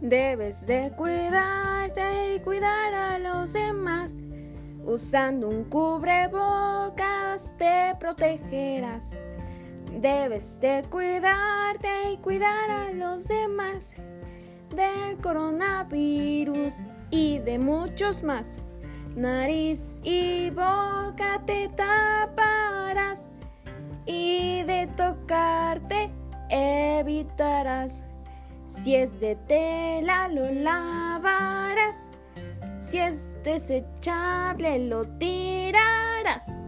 Debes de cuidarte y cuidar a los demás. Usando un cubrebocas te protegerás. Debes de cuidarte y cuidar a los demás del coronavirus y de muchos más. Nariz y boca te taparás y de tocarte evitarás. Si es de tela lo lavarás, si es desechable lo tirarás.